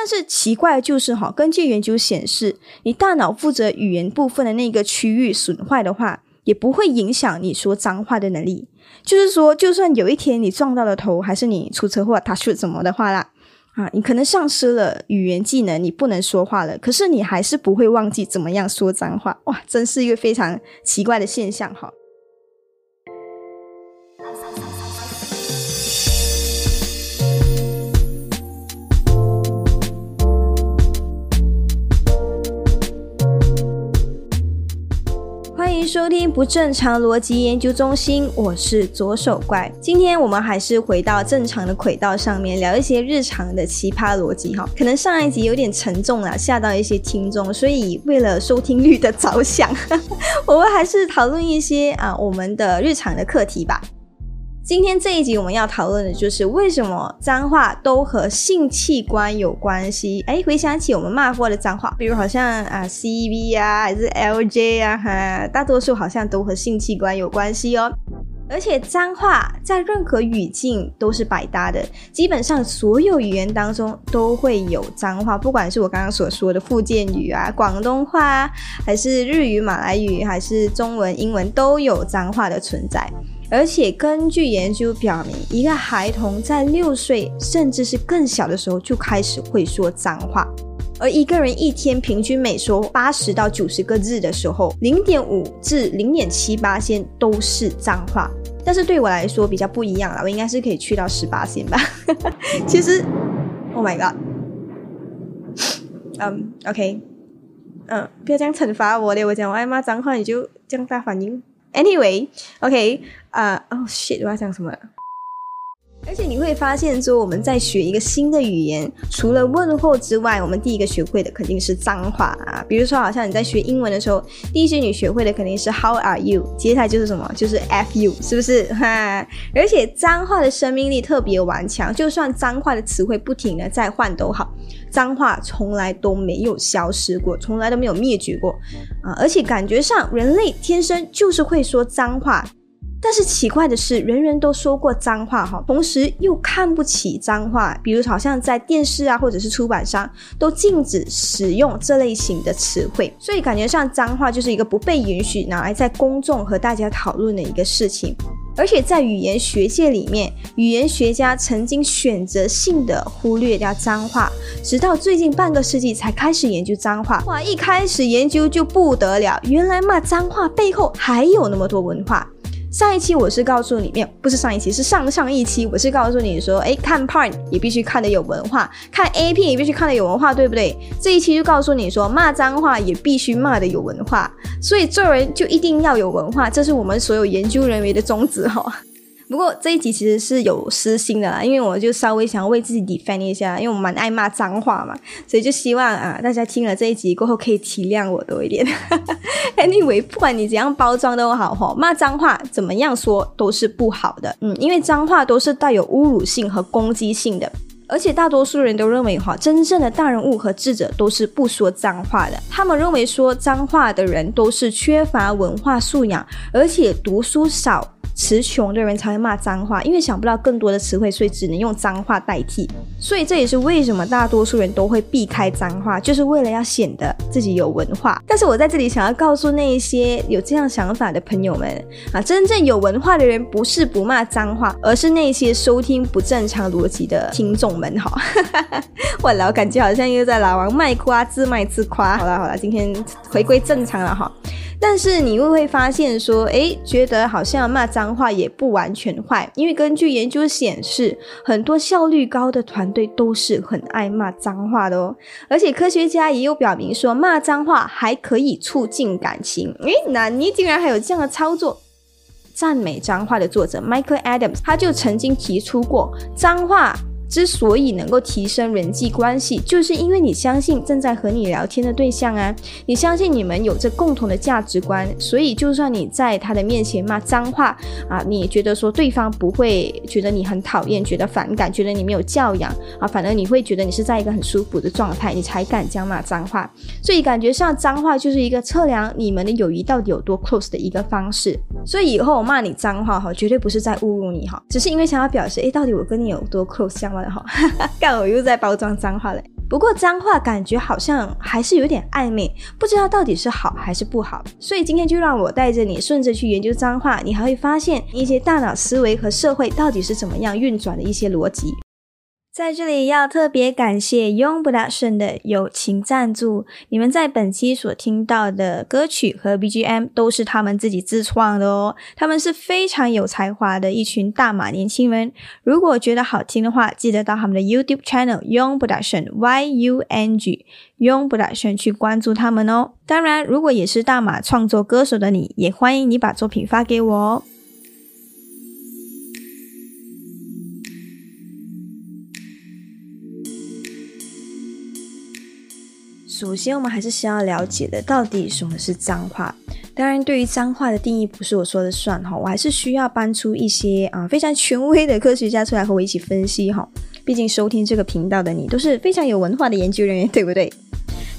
但是奇怪的就是哈，根据研究显示，你大脑负责语言部分的那个区域损坏的话，也不会影响你说脏话的能力。就是说，就算有一天你撞到了头，还是你出车祸、他出什么的话啦，啊，你可能丧失了语言技能，你不能说话了，可是你还是不会忘记怎么样说脏话。哇，真是一个非常奇怪的现象哈。收听不正常逻辑研究中心，我是左手怪。今天我们还是回到正常的轨道上面，聊一些日常的奇葩逻辑哈。可能上一集有点沉重了，吓到一些听众，所以为了收听率的着想，我们还是讨论一些啊我们的日常的课题吧。今天这一集我们要讨论的就是为什么脏话都和性器官有关系？哎，回想起我们骂过的脏话，比如好像啊 C V 啊，还是 L J 啊，哈，大多数好像都和性器官有关系哦。而且脏话在任何语境都是百搭的，基本上所有语言当中都会有脏话，不管是我刚刚所说的福建语啊、广东话，还是日语、马来语，还是中文、英文，都有脏话的存在。而且根据研究表明，一个孩童在六岁甚至是更小的时候就开始会说脏话，而一个人一天平均每说八十到九十个字的时候，零点五至零点七八先都是脏话。但是对我来说比较不一样了，我应该是可以去到十八仙吧。其实，Oh my god，嗯，OK，嗯，不要这样惩罚我的，我讲我爱骂脏话，你就这样大反应。Anyway，OK，啊，哦，shit，我要讲什么？ 而且你会发现，说我们在学一个新的语言，除了问候之外，我们第一个学会的肯定是脏话啊。比如说，好像你在学英文的时候，第一句你学会的肯定是 How are you？接下来就是什么？就是 F you，是不是？哈！而且脏话的生命力特别顽强，就算脏话的词汇不停的在换都好，脏话从来都没有消失过，从来都没有灭绝过啊！而且感觉上，人类天生就是会说脏话。但是奇怪的是，人人都说过脏话哈，同时又看不起脏话。比如好像在电视啊，或者是出版商都禁止使用这类型的词汇，所以感觉上脏话就是一个不被允许拿来在公众和大家讨论的一个事情。而且在语言学界里面，语言学家曾经选择性的忽略掉脏话，直到最近半个世纪才开始研究脏话。哇，一开始研究就不得了，原来骂脏话背后还有那么多文化。上一期我是告诉你，没有，不是上一期，是上上一期，我是告诉你说，哎，看 porn 也必须看得有文化，看 AP 也必须看得有文化，对不对？这一期就告诉你说，骂脏话也必须骂得有文化，所以做人就一定要有文化，这是我们所有研究人员的宗旨哈。不过这一集其实是有私心的啦，因为我就稍微想要为自己 defend 一下，因为我蛮爱骂脏话嘛，所以就希望啊大家听了这一集过后可以体谅我多一点。Anyway，不管你怎样包装都好哈，骂脏话怎么样说都是不好的，嗯，因为脏话都是带有侮辱性和攻击性的，而且大多数人都认为哈，真正的大人物和智者都是不说脏话的，他们认为说脏话的人都是缺乏文化素养，而且读书少。词穷的人才会骂脏话，因为想不到更多的词汇，所以只能用脏话代替。所以这也是为什么大多数人都会避开脏话，就是为了要显得自己有文化。但是我在这里想要告诉那一些有这样想法的朋友们啊，真正有文化的人不是不骂脏话，而是那些收听不正常逻辑的听众们。哈，我老感觉好像又在老王卖瓜自卖自夸。好了好了，今天回归正常了哈。但是你又会发现说，哎，觉得好像骂脏话也不完全坏，因为根据研究显示，很多效率高的团队都是很爱骂脏话的哦。而且科学家也有表明说，骂脏话还可以促进感情。诶，那你竟然还有这样的操作？赞美脏话的作者 Michael Adams 他就曾经提出过，脏话。之所以能够提升人际关系，就是因为你相信正在和你聊天的对象啊，你相信你们有着共同的价值观，所以就算你在他的面前骂脏话啊，你觉得说对方不会觉得你很讨厌，觉得反感，觉得你没有教养啊，反而你会觉得你是在一个很舒服的状态，你才敢讲骂脏话。所以感觉上脏话就是一个测量你们的友谊到底有多 close 的一个方式。所以以后我骂你脏话哈，绝对不是在侮辱你哈，只是因为想要表示，哎，到底我跟你有多 close 这样。哈，干我又在包装脏话嘞。不过脏话感觉好像还是有点暧昧，不知道到底是好还是不好。所以今天就让我带着你顺着去研究脏话，你还会发现一些大脑思维和社会到底是怎么样运转的一些逻辑。在这里要特别感谢 Young Production 的友情赞助，你们在本期所听到的歌曲和 BGM 都是他们自己自创的哦。他们是非常有才华的一群大马年轻人，如果觉得好听的话，记得到他们的 YouTube channel Young Production Y U N G Young Production 去关注他们哦。当然，如果也是大马创作歌手的你，也欢迎你把作品发给我哦。首先，我们还是先要了解的，到底什么是脏话。当然，对于脏话的定义，不是我说的算哈，我还是需要搬出一些啊非常权威的科学家出来和我一起分析哈。毕竟收听这个频道的你都是非常有文化的研究人员，对不对？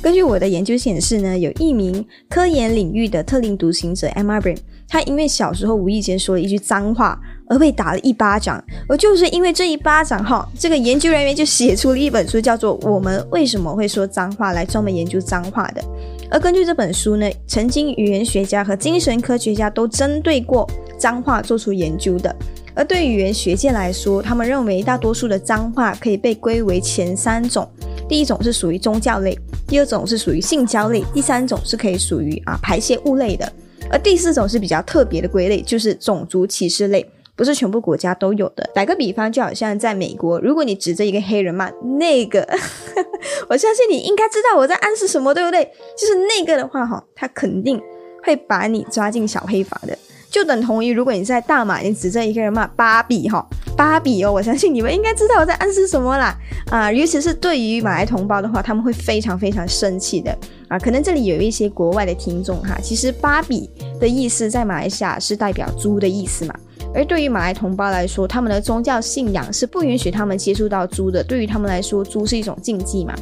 根据我的研究显示呢，有一名科研领域的特立独行者 M. R. Brain，他因为小时候无意间说了一句脏话。而被打了一巴掌，而就是因为这一巴掌哈，这个研究人员就写出了一本书，叫做《我们为什么会说脏话》，来专门研究脏话的。而根据这本书呢，曾经语言学家和精神科学家都针对过脏话做出研究的。而对语言学界来说，他们认为大多数的脏话可以被归为前三种：第一种是属于宗教类，第二种是属于性交类，第三种是可以属于啊排泄物类的。而第四种是比较特别的归类，就是种族歧视类。不是全部国家都有的。打个比方，就好像在美国，如果你指着一个黑人骂那个，我相信你应该知道我在暗示什么，对不对？就是那个的话，哈，他肯定会把你抓进小黑房的。就等同于如果你在大马，你指着一个人骂芭比，哈，芭比哦，我相信你们应该知道我在暗示什么啦。啊，尤其是对于马来同胞的话，他们会非常非常生气的啊。可能这里有一些国外的听众哈，其实芭比的意思在马来西亚是代表猪的意思嘛。而对于马来同胞来说，他们的宗教信仰是不允许他们接触到猪的。对于他们来说，猪是一种禁忌嘛。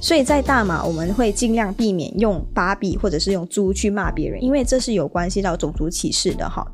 所以在大马，我们会尽量避免用芭比或者是用猪去骂别人，因为这是有关系到种族歧视的哈。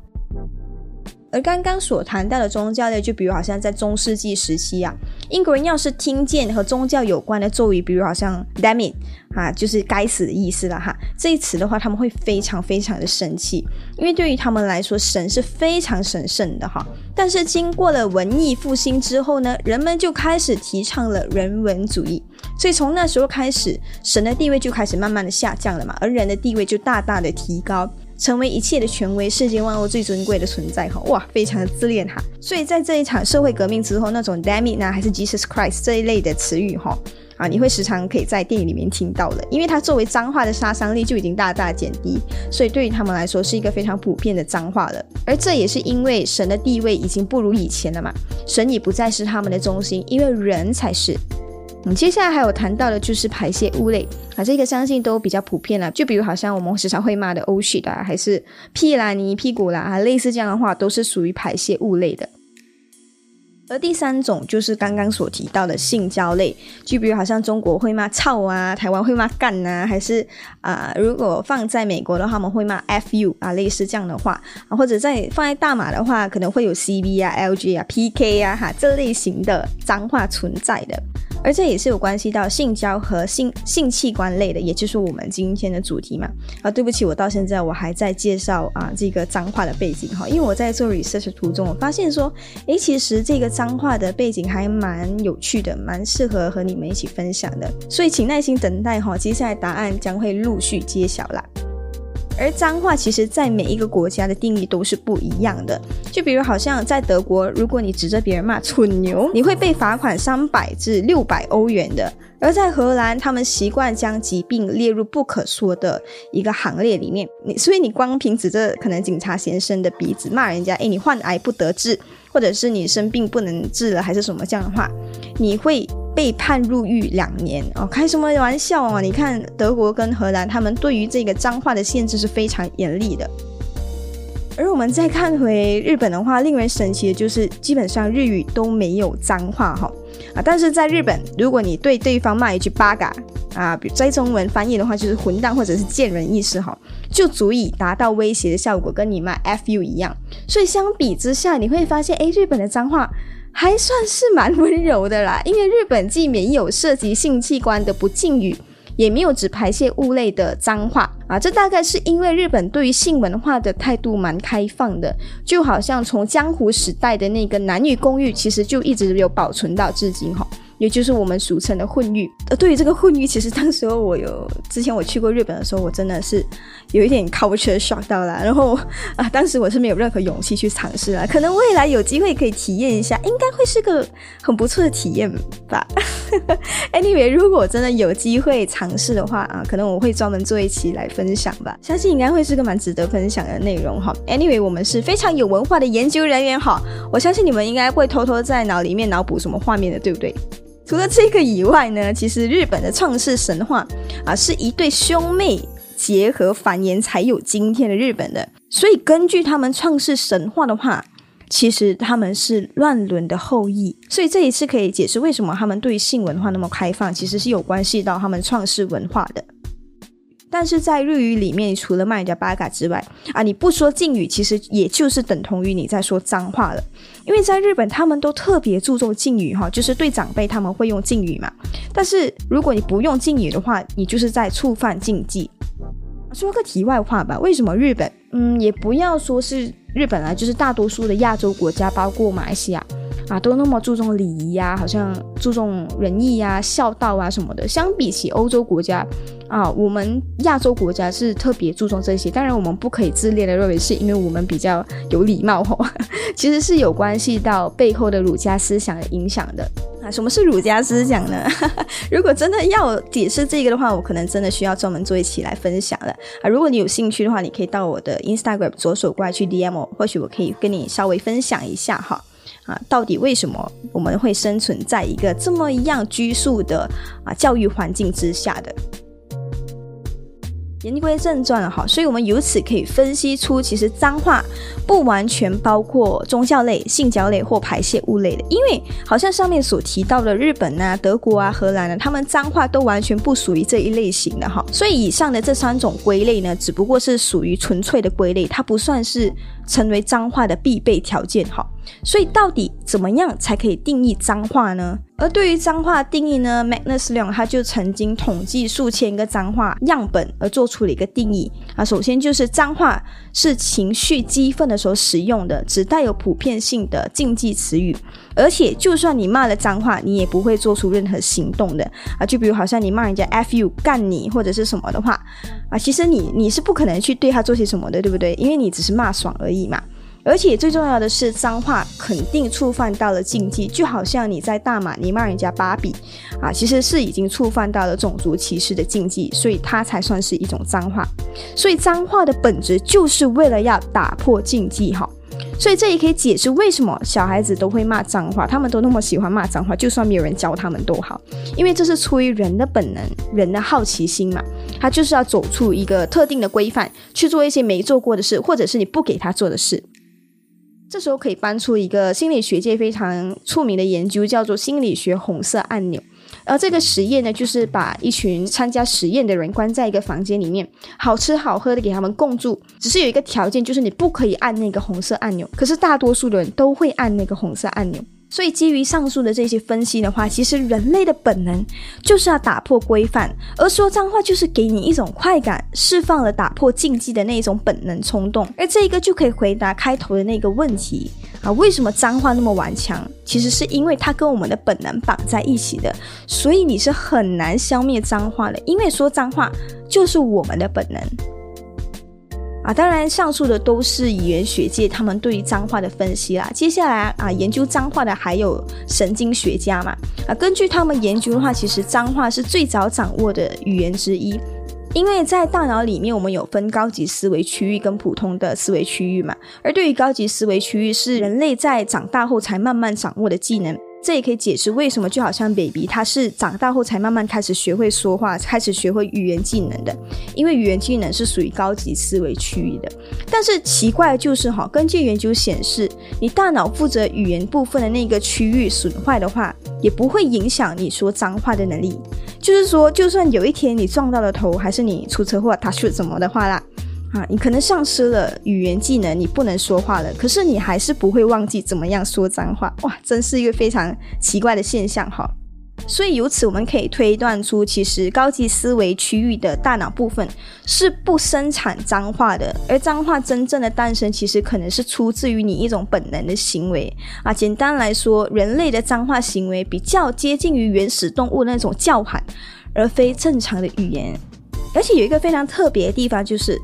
而刚刚所谈到的宗教类，就比如好像在中世纪时期啊，英国人要是听见和宗教有关的咒语，比如好像 “damn it” 啊，就是该死的意思了哈。这一词的话，他们会非常非常的生气，因为对于他们来说，神是非常神圣的哈。但是经过了文艺复兴之后呢，人们就开始提倡了人文主义，所以从那时候开始，神的地位就开始慢慢的下降了嘛，而人的地位就大大的提高。成为一切的权威，世间万物最尊贵的存在哈，哇，非常的自恋哈。所以在这一场社会革命之后，那种 damn it 呢，还是 Jesus Christ 这一类的词语哈，啊，你会时常可以在电影里面听到的，因为它作为脏话的杀伤力就已经大大减低，所以对于他们来说是一个非常普遍的脏话了。而这也是因为神的地位已经不如以前了嘛，神已不再是他们的中心，因为人才是。嗯，接下来还有谈到的就是排泄物类啊，这个相信都比较普遍了。就比如好像我们时常会骂的 “oh shit” 啊，还是屁啦、你屁股啦啊，类似这样的话，都是属于排泄物类的。而第三种就是刚刚所提到的性交类，就比如好像中国会骂操啊，台湾会骂干啊，还是啊，如果放在美国的话，他们会骂 f u 啊，类似这样的话啊，或者在放在大马的话，可能会有 c b 啊、l g 啊、p k 啊哈这类型的脏话存在的。而这也是有关系到性交和性性器官类的，也就是我们今天的主题嘛。啊，对不起，我到现在我还在介绍啊这个脏话的背景哈，因为我在做 research 途中，我发现说，诶，其实这个脏话的背景还蛮有趣的，蛮适合和你们一起分享的。所以请耐心等待哈，接下来答案将会陆续揭晓啦。而脏话其实，在每一个国家的定义都是不一样的。就比如，好像在德国，如果你指着别人骂“蠢牛”，你会被罚款三百至六百欧元的；而在荷兰，他们习惯将疾病列入不可说的一个行列里面。你所以，你光凭指着可能警察先生的鼻子骂人家，哎，你患癌不得治，或者是你生病不能治了，还是什么这样的话，你会。被判入狱两年哦，开什么玩笑啊！你看德国跟荷兰，他们对于这个脏话的限制是非常严厉的。而我们再看回日本的话，令人神奇的就是基本上日语都没有脏话哈啊！但是在日本，如果你对对方骂一句八嘎啊比，在中文翻译的话就是混蛋或者是贱人意思哈，就足以达到威胁的效果，跟你骂 f u 一样。所以相比之下，你会发现，哎，日本的脏话。还算是蛮温柔的啦。因为日本既没有涉及性器官的不敬语。也没有只排泄物类的脏话啊，这大概是因为日本对于性文化的态度蛮开放的，就好像从江湖时代的那个男女公寓，其实就一直有保存到至今哈。也就是我们俗称的混浴。呃，对于这个混浴，其实当时候我有之前我去过日本的时候，我真的是有一点 culture shock 到了。然后啊，当时我是没有任何勇气去尝试了。可能未来有机会可以体验一下，应该会是个很不错的体验吧。Anyway，如果真的有机会尝试的话啊，可能我会专门做一期来分享吧。相信应该会是个蛮值得分享的内容哈。Anyway，我们是非常有文化的研究人员哈，我相信你们应该会偷偷在脑里面脑补什么画面的，对不对？除了这个以外呢，其实日本的创世神话啊，是一对兄妹结合繁衍才有今天的日本的。所以根据他们创世神话的话，其实他们是乱伦的后裔。所以这一次可以解释为什么他们对性文化那么开放，其实是有关系到他们创世文化的。但是在日语里面，除了骂人家八嘎之外，啊，你不说敬语，其实也就是等同于你在说脏话了。因为在日本，他们都特别注重敬语哈，就是对长辈他们会用敬语嘛。但是如果你不用敬语的话，你就是在触犯禁忌。说个题外话吧，为什么日本？嗯，也不要说是日本啊，就是大多数的亚洲国家，包括马来西亚。啊，都那么注重礼仪呀，好像注重仁义呀、孝道啊什么的。相比起欧洲国家，啊，我们亚洲国家是特别注重这些。当然，我们不可以自恋的认为是因为我们比较有礼貌吼，其实是有关系到背后的儒家思想的影响的。啊，什么是儒家思想呢？如果真的要解释这个的话，我可能真的需要专门做一期来分享了。啊，如果你有兴趣的话，你可以到我的 Instagram 左手怪去 DM，或许我可以跟你稍微分享一下哈。啊，到底为什么我们会生存在一个这么一样拘束的啊教育环境之下的？言归正传哈，所以我们由此可以分析出，其实脏话不完全包括宗教类、性交类或排泄物类的，因为好像上面所提到的日本啊、德国啊、荷兰呢，他们脏话都完全不属于这一类型的哈。所以以上的这三种归类呢，只不过是属于纯粹的归类，它不算是成为脏话的必备条件哈。所以到底怎么样才可以定义脏话呢？而对于脏话定义呢，Magnus Leon 他就曾经统计数千个脏话样本而做出了一个定义啊。首先就是脏话是情绪激愤的时候使用的，只带有普遍性的禁忌词语，而且就算你骂了脏话，你也不会做出任何行动的啊。就比如好像你骂人家 f you 干你或者是什么的话啊，其实你你是不可能去对他做些什么的，对不对？因为你只是骂爽而已嘛。而且最重要的是，脏话肯定触犯到了禁忌，就好像你在大马你骂人家芭比，啊，其实是已经触犯到了种族歧视的禁忌，所以它才算是一种脏话。所以脏话的本质就是为了要打破禁忌，哈。所以这也可以解释为什么小孩子都会骂脏话，他们都那么喜欢骂脏话，就算没有人教他们都好，因为这是出于人的本能，人的好奇心嘛，他就是要走出一个特定的规范，去做一些没做过的事，或者是你不给他做的事。这时候可以搬出一个心理学界非常出名的研究，叫做心理学红色按钮。而这个实验呢，就是把一群参加实验的人关在一个房间里面，好吃好喝的给他们共住，只是有一个条件，就是你不可以按那个红色按钮。可是大多数的人都会按那个红色按钮。所以，基于上述的这些分析的话，其实人类的本能就是要打破规范，而说脏话就是给你一种快感，释放了打破禁忌的那一种本能冲动。而这一个就可以回答开头的那个问题啊，为什么脏话那么顽强？其实是因为它跟我们的本能绑在一起的，所以你是很难消灭脏话的，因为说脏话就是我们的本能。啊，当然，上述的都是语言学界他们对于脏话的分析啦。接下来啊，研究脏话的还有神经学家嘛。啊，根据他们研究的话，其实脏话是最早掌握的语言之一，因为在大脑里面，我们有分高级思维区域跟普通的思维区域嘛。而对于高级思维区域，是人类在长大后才慢慢掌握的技能。这也可以解释为什么就好像 baby，他是长大后才慢慢开始学会说话，开始学会语言技能的，因为语言技能是属于高级思维区域的。但是奇怪的就是哈，根据研究显示，你大脑负责语言部分的那个区域损坏的话，也不会影响你说脏话的能力。就是说，就算有一天你撞到了头，还是你出车祸，他说怎么的话啦？啊，你可能丧失了语言技能，你不能说话了，可是你还是不会忘记怎么样说脏话。哇，真是一个非常奇怪的现象哈。所以由此我们可以推断出，其实高级思维区域的大脑部分是不生产脏话的，而脏话真正的诞生，其实可能是出自于你一种本能的行为啊。简单来说，人类的脏话行为比较接近于原始动物那种叫喊，而非正常的语言。而且有一个非常特别的地方，就是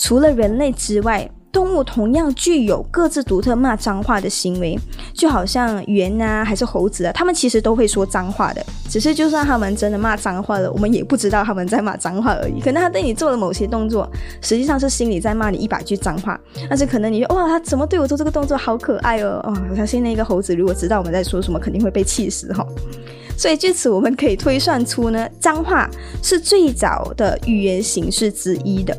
除了人类之外。动物同样具有各自独特骂脏话的行为，就好像猿啊，还是猴子啊，他们其实都会说脏话的。只是就算他们真的骂脏话了，我们也不知道他们在骂脏话而已。可能他对你做了某些动作，实际上是心里在骂你一百句脏话。但是可能你哇，他怎么对我做这个动作，好可爱哦！哦，我相信那个猴子如果知道我们在说什么，肯定会被气死哈。所以据此我们可以推算出呢，脏话是最早的语言形式之一的。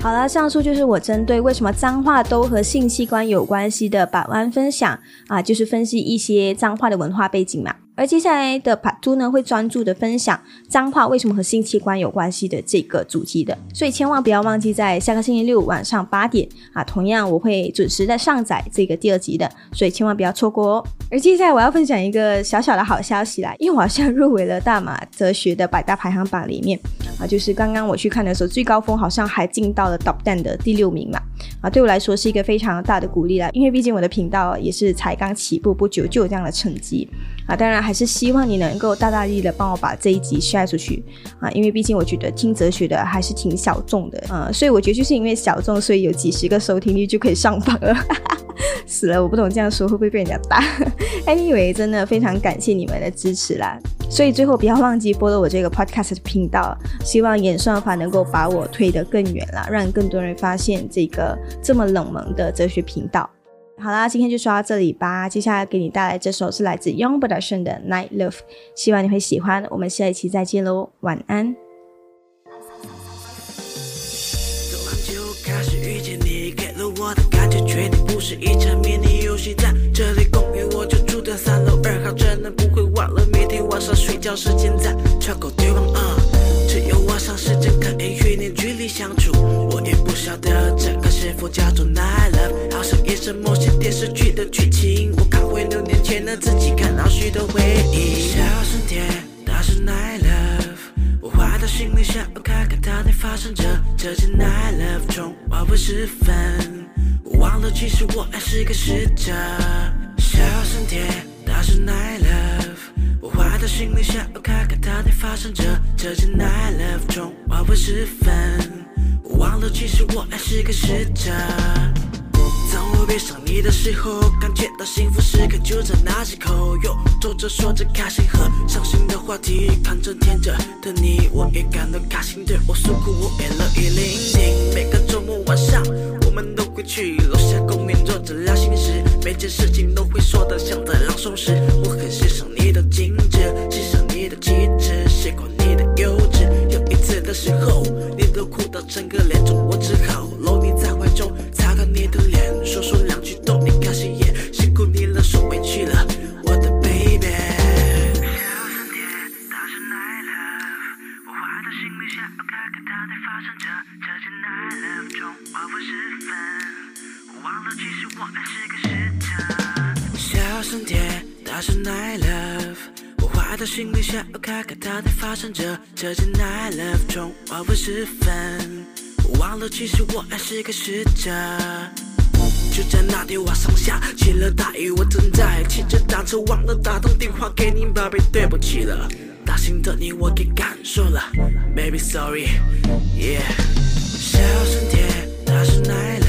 好了，上述就是我针对为什么脏话都和性器官有关系的百万分享啊，就是分析一些脏话的文化背景嘛。而接下来的 Part Two 呢，会专注的分享脏话为什么和性器官有关系的这个主题的，所以千万不要忘记在下个星期六晚上八点啊，同样我会准时的上载这个第二集的，所以千万不要错过哦。而接下来我要分享一个小小的好消息啦，因为我好像入围了大马哲学的百大排行榜里面啊，就是刚刚我去看的时候，最高峰好像还进到了 Top Ten 的第六名嘛，啊，对我来说是一个非常大的鼓励啦，因为毕竟我的频道也是才刚起步不久就有这样的成绩啊，当然。还是希望你能够大大力的帮我把这一集晒出去啊，因为毕竟我觉得听哲学的还是挺小众的，呃，所以我觉得就是因为小众，所以有几十个收听率就可以上榜了。死了，我不懂这样说会不会被人家打。Anyway，真的非常感谢你们的支持啦，所以最后不要忘记 follow 我这个 podcast 的频道，希望演算法能够把我推得更远啦，让更多人发现这个这么冷门的哲学频道。好啦，今天就说到这里吧。接下来给你带来这首是来自 Young Production 的《Night Love》，希望你会喜欢。我们下一期再见喽，晚安。从很久开始遇见你，给了我的感觉，确定不是一场迷你游戏。在这里公园，我就住在三楼二号，真的不会忘了每天晚上睡觉时间在窗口对望啊。只有晚上时间可以与你距离相处，我也不晓得这个是否叫做 Night Love，好像也是某些。电视剧的剧情，我看回六年前的自己，看到许多回忆。小声点，大声 night love，我坏的心里想要看看到底发生着。这间 night love 中黄昏时分，我忘了其实我还是个使者。小声点，大声 night love，我坏的心里想要看看到底发生着。这间 night love 中黄昏时分，忘了其实我还是个使者。当我闭上你的时候，感觉到幸福时刻就在那几口。又走着说着开心和伤心的话题，看着天着的你，我也感到开心。对我诉苦，我也乐意聆听。每个周末晚上，我们都会去楼下公园坐着聊心事，每件事情都会说得像在朗诵时。我很欣赏你的精致，欣赏你的气质，喜欢你的幼稚。有一次的时候，你都哭到整个脸生着。这间 night love 中黄昏时分。忘了，其实我还是个使者。就在那天晚上下起了大雨，我正在骑着单车，忘了打通电话给你，宝贝，对不起了。大心的你我给感受了，baby sorry，yeah。小声点，大声来。